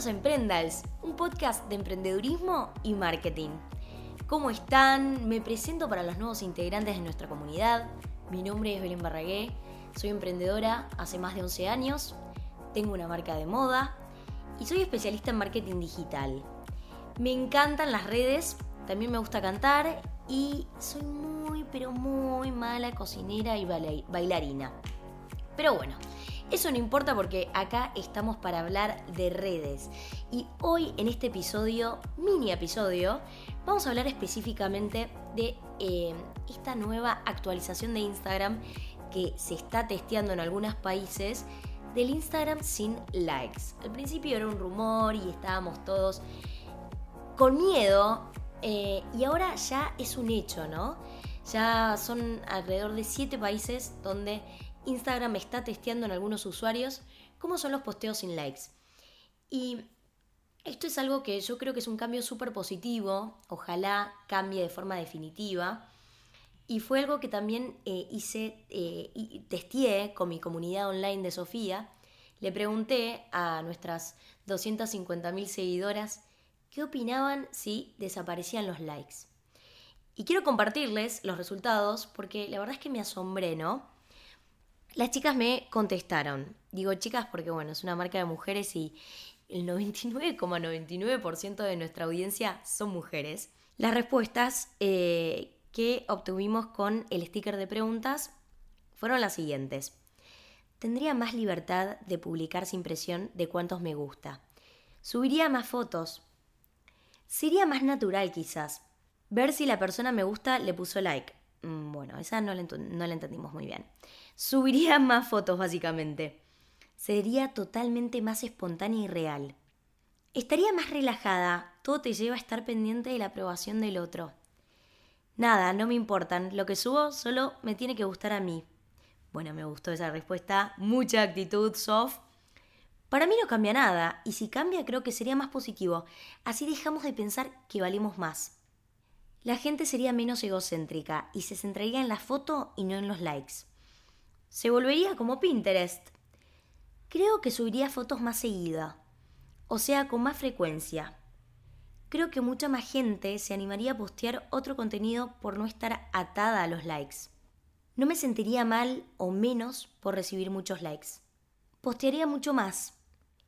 Bienvenidos Emprendals, un podcast de emprendedurismo y marketing. ¿Cómo están? Me presento para los nuevos integrantes de nuestra comunidad. Mi nombre es Belén Barragué, soy emprendedora hace más de 11 años, tengo una marca de moda y soy especialista en marketing digital. Me encantan las redes, también me gusta cantar y soy muy pero muy mala cocinera y bailarina. Pero bueno, eso no importa porque acá estamos para hablar de redes. Y hoy en este episodio, mini episodio, vamos a hablar específicamente de eh, esta nueva actualización de Instagram que se está testeando en algunos países del Instagram sin likes. Al principio era un rumor y estábamos todos con miedo eh, y ahora ya es un hecho, ¿no? Ya son alrededor de 7 países donde Instagram está testeando en algunos usuarios cómo son los posteos sin likes. Y esto es algo que yo creo que es un cambio súper positivo, ojalá cambie de forma definitiva. Y fue algo que también eh, hice eh, y testé con mi comunidad online de Sofía. Le pregunté a nuestras 250.000 seguidoras qué opinaban si desaparecían los likes. Y quiero compartirles los resultados porque la verdad es que me asombré, ¿no? Las chicas me contestaron. Digo chicas porque, bueno, es una marca de mujeres y el 99,99% de nuestra audiencia son mujeres. Las respuestas eh, que obtuvimos con el sticker de preguntas fueron las siguientes. Tendría más libertad de publicar sin presión de cuántos me gusta. Subiría más fotos. Sería más natural quizás. Ver si la persona me gusta le puso like. Mm, bueno, esa no la, entendimos muy bien. Subiría más fotos, básicamente. Sería totalmente más espontánea y real. Estaría más relajada. Todo te lleva a estar pendiente de la aprobación del otro. Nada, no me importan. Lo que subo solo me tiene que gustar a mí. Bueno, me gustó esa respuesta. Mucha actitud, soft. Para mí no cambia nada, y si cambia creo que sería más positivo. Así dejamos de pensar que valemos más. La gente sería menos egocéntrica y se centraría en la foto y no en los likes. Se volvería como Pinterest. Creo que subiría fotos más seguida, o sea, con más frecuencia. Creo que mucha más gente se animaría a postear otro contenido por no estar atada a los likes. No me sentiría mal o menos por recibir muchos likes. Postearía mucho más.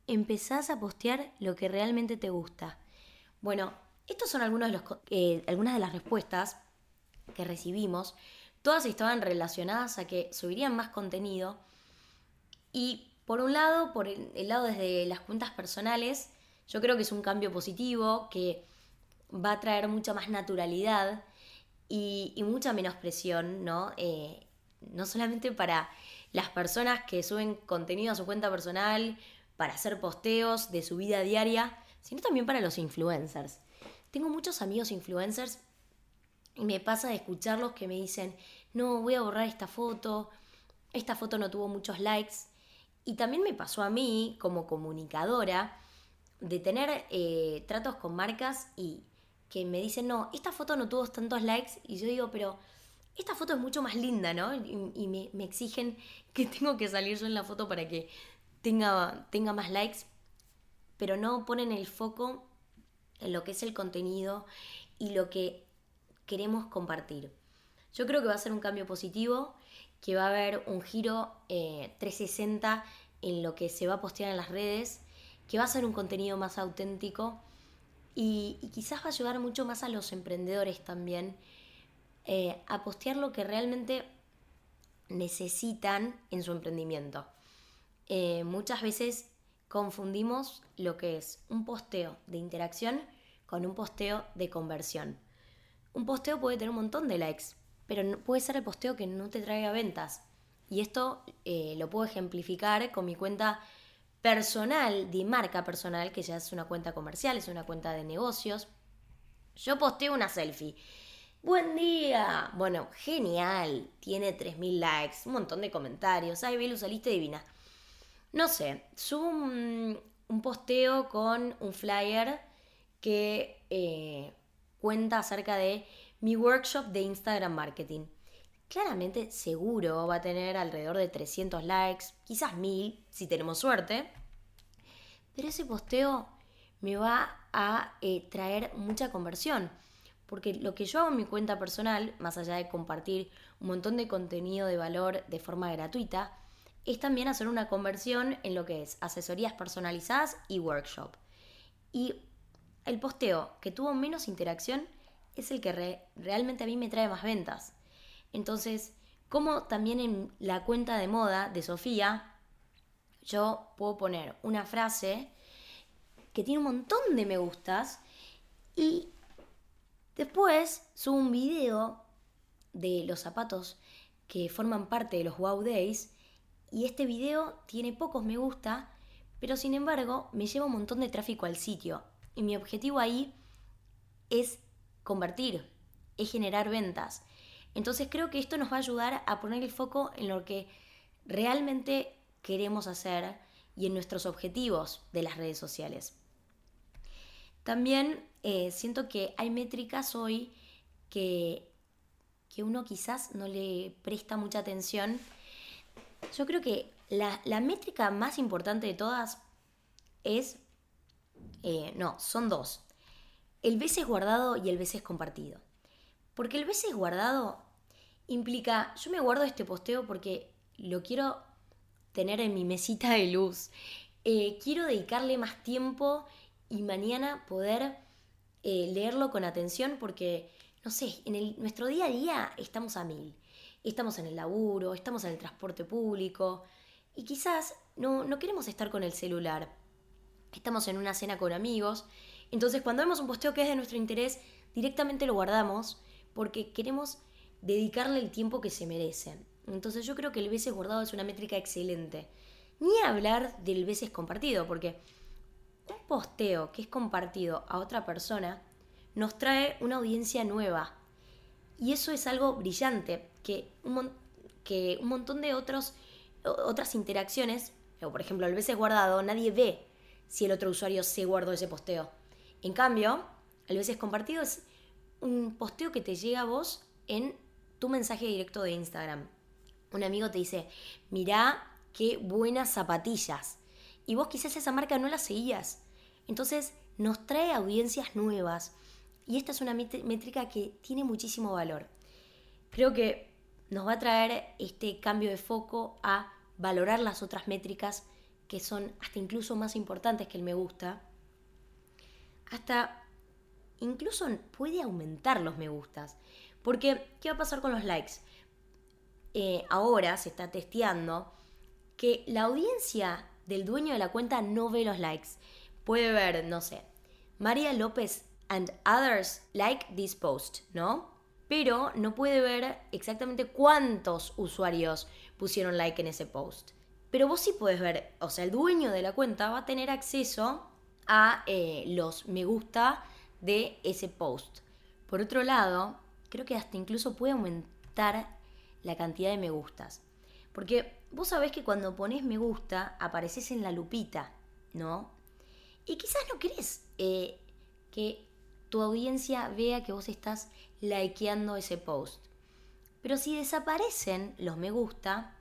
Empezás a postear lo que realmente te gusta. Bueno, estas son algunos de eh, algunas de las respuestas que recibimos todas estaban relacionadas a que subirían más contenido. Y por un lado, por el, lado desde las cuentas personales, yo creo que es un cambio positivo que va a traer mucha más naturalidad y, mucha menos presión, ¿no? Eh, no solamente para las personas que suben contenido a su cuenta personal, para hacer posteos de su vida diaria, sino también para los influencers. Tengo muchos amigos influencers y me pasa de escucharlos que me dicen, no, voy a borrar esta foto, esta foto no tuvo muchos likes. Y también me pasó a mí, como comunicadora, de tener eh, tratos con marcas y que me dicen, no, esta foto no tuvo tantos likes. Y yo digo, pero esta foto es mucho más linda, ¿no? Y, me, me, exigen que tengo que salir yo en la foto para que tenga, tenga más likes. Pero no ponen el foco en lo que es el contenido y lo que queremos compartir. Yo creo que va a ser un cambio positivo, que va a haber un giro 360 eh, en lo que se va a postear en las redes, que va a ser un contenido más auténtico y, quizás va a ayudar mucho más a los emprendedores también eh, a postear lo que realmente necesitan en su emprendimiento. Eh, muchas veces confundimos lo que es un posteo de interacción con un posteo de conversión un posteo puede tener un montón de likes, pero puede ser el posteo que no te traiga ventas. Y esto eh, lo puedo ejemplificar con mi cuenta personal, de marca personal, que ya es una cuenta comercial, es una cuenta de negocios. Yo posteo una selfie. Buen día. Bueno, genial. Tiene 3.000 likes, un montón de comentarios. Ay, Belu, saliste divina. No sé, subo un, posteo con un flyer que eh, cuenta acerca de mi workshop de Instagram Marketing. Claramente seguro va a tener alrededor de 300 likes, quizás 1000 si tenemos suerte. Pero ese posteo me va a eh, traer mucha conversión. Porque lo que yo hago en mi cuenta personal, más allá de compartir un montón de contenido de valor de forma gratuita, es también hacer una conversión en lo que es asesorías personalizadas y workshop. Y el posteo que tuvo menos interacción es el que realmente a mí me trae más ventas. Entonces, como también en la cuenta de moda de Sofía, yo puedo poner una frase que tiene un montón de me gustas y después subo un video de los zapatos que forman parte de los Wow Days y este video tiene pocos me gusta, pero sin embargo me lleva un montón de tráfico al sitio y mi objetivo ahí es convertir, es generar ventas. Entonces creo que esto nos va a ayudar a poner el foco en lo que realmente queremos hacer y en nuestros objetivos de las redes sociales. También eh, siento que hay métricas hoy que, que uno quizás no le presta mucha atención yo creo que la, métrica más importante de todas es, eh, no, son dos. El veces guardado y el veces compartido. Porque el veces guardado implica, yo me guardo este posteo porque lo quiero tener en mi mesita de luz. Eh, quiero dedicarle más tiempo y mañana poder eh, leerlo con atención porque, no sé, en nuestro día a día estamos a mil estamos en el laburo, estamos en el transporte público y quizás no, no queremos estar con el celular. Estamos en una cena con amigos, entonces cuando vemos un posteo que es de nuestro interés, directamente lo guardamos porque queremos dedicarle el tiempo que se merece. Entonces yo creo que el veces guardado es una métrica excelente. Ni hablar del veces compartido, porque un posteo que es compartido a otra persona nos trae una audiencia nueva. Y eso es algo brillante, que un, que un montón de otros, otras interacciones, o por ejemplo el veces guardado, nadie ve si el otro usuario se guardó ese posteo. En cambio, el veces compartido es un posteo que te llega a vos en tu mensaje directo de Instagram. Un amigo te dice, mirá qué buenas zapatillas. Y vos quizás esa marca no la seguías. Entonces nos trae audiencias nuevas. Y esta es una métrica que tiene muchísimo valor. Creo que nos va a traer este cambio de foco a valorar las otras métricas que son hasta incluso más importantes que el me gusta. Hasta incluso puede aumentar los me gustas. Porque, ¿qué va a pasar con los likes? Eh, ahora se está testeando que la audiencia del dueño de la cuenta no ve los likes. Puede ver, no sé, María López and others like this post, ¿no? pero no puede ver exactamente cuántos usuarios pusieron like en ese post. Pero vos sí puedes ver, o sea, el dueño de la cuenta va a tener acceso a eh, los me gusta de ese post. Por otro lado, creo que hasta incluso puede aumentar la cantidad de me gustas. Porque vos sabés que cuando pones me gusta apareces en la lupita, ¿no? Y quizás no querés eh, que tu audiencia vea que vos estás likeando ese post. Pero si desaparecen los me gusta,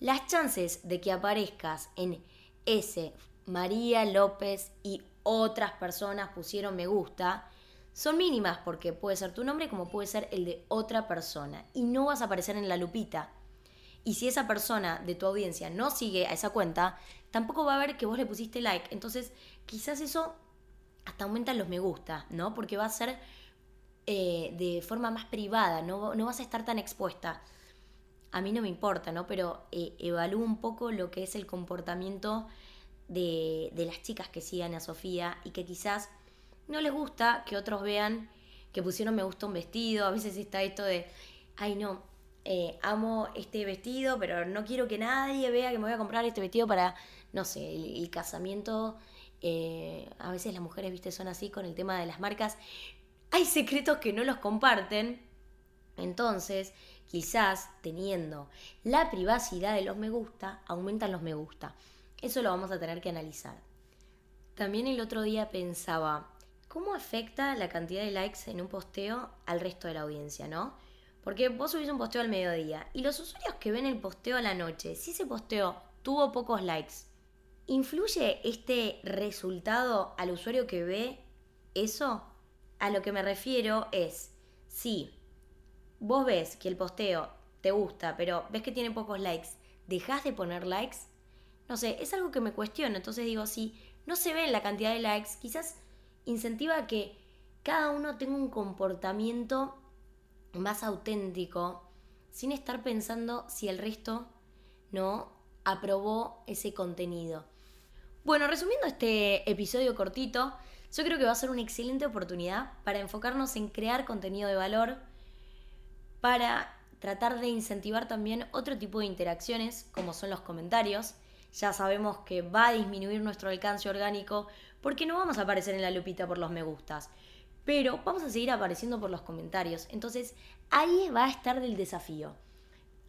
las chances de que aparezcas en ese María López y otras personas pusieron me gusta son mínimas porque puede ser tu nombre como puede ser el de otra persona y no vas a aparecer en la lupita. Y si esa persona de tu audiencia no sigue a esa cuenta, tampoco va a ver que vos le pusiste like. Entonces, quizás eso hasta aumenta los me gusta, ¿no? Porque va a ser eh, de forma más privada, no, no, vas a estar tan expuesta. A mí no me importa, ¿no? Pero eh, evalúo un poco lo que es el comportamiento de, de las chicas que sigan a Sofía y que quizás no les gusta que otros vean que pusieron me gusta un vestido. A veces está esto de, ay no, eh, amo este vestido, pero no quiero que nadie vea que me voy a comprar este vestido para, no sé, el, casamiento. a veces las mujeres, viste, son así con el tema de las marcas hay secretos que no los comparten. Entonces, quizás teniendo la privacidad de los me gusta, aumentan los me gusta. Eso lo vamos a tener que analizar. También el otro día pensaba, ¿cómo afecta la cantidad de likes en un posteo al resto de la audiencia, no? Porque vos subís un posteo al mediodía y los usuarios que ven el posteo a la noche, si ese posteo tuvo pocos likes, ¿influye este resultado al usuario que ve eso? A lo que me refiero es, si vos ves que el posteo te gusta, pero ves que tiene pocos likes, ¿dejas de poner likes? No sé, es algo que me cuestiono. Entonces digo, si no se ve la cantidad de likes, quizás incentiva que cada uno tenga un comportamiento más auténtico, sin estar pensando si el resto no aprobó ese contenido. Bueno, resumiendo este episodio cortito, yo creo que va a ser una excelente oportunidad para enfocarnos en crear contenido de valor, para tratar de incentivar también otro tipo de interacciones, como son los comentarios. Ya sabemos que va a disminuir nuestro alcance orgánico porque no vamos a aparecer en la lupita por los me gustas, pero vamos a seguir apareciendo por los comentarios. Entonces ahí va a estar del desafío.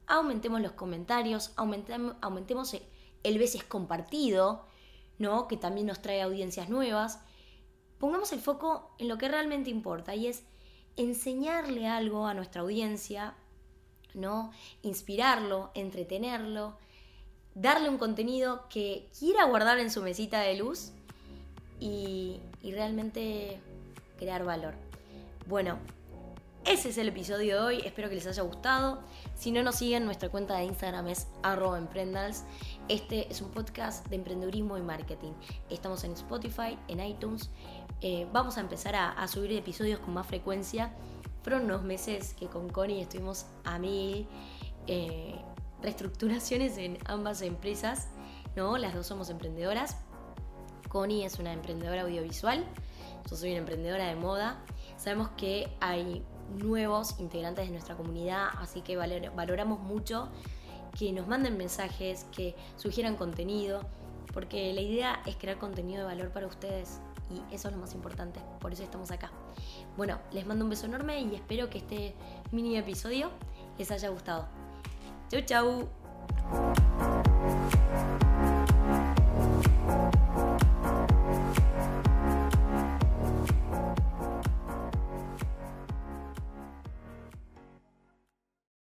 Aumentemos los comentarios, aumentemos, aumentemos el veces compartido, ¿no? que también nos trae audiencias nuevas. Pongamos el foco en lo que realmente importa y es enseñarle algo a nuestra audiencia, ¿no? Inspirarlo, entretenerlo, darle un contenido que quiera guardar en su mesita de luz y, y realmente crear valor. Bueno, ese es el episodio de hoy, espero que les haya gustado. Si no nos siguen, nuestra cuenta de Instagram es arroba emprendals. Este es un podcast de emprendedurismo y marketing. Estamos en Spotify, en iTunes. Eh, vamos a empezar a, subir episodios con más frecuencia. Fueron unos meses que con Connie estuvimos a mí eh, reestructuraciones en ambas empresas. ¿no? Las dos somos emprendedoras. Connie es una emprendedora audiovisual. Yo soy una emprendedora de moda. Sabemos que hay nuevos integrantes de nuestra comunidad, así que valoramos mucho que nos manden mensajes, que sugieran contenido, porque la idea es crear contenido de valor para ustedes y eso es lo más importante, por eso estamos acá. Bueno, les mando un beso enorme y espero que este mini episodio les haya gustado. Chau, chau.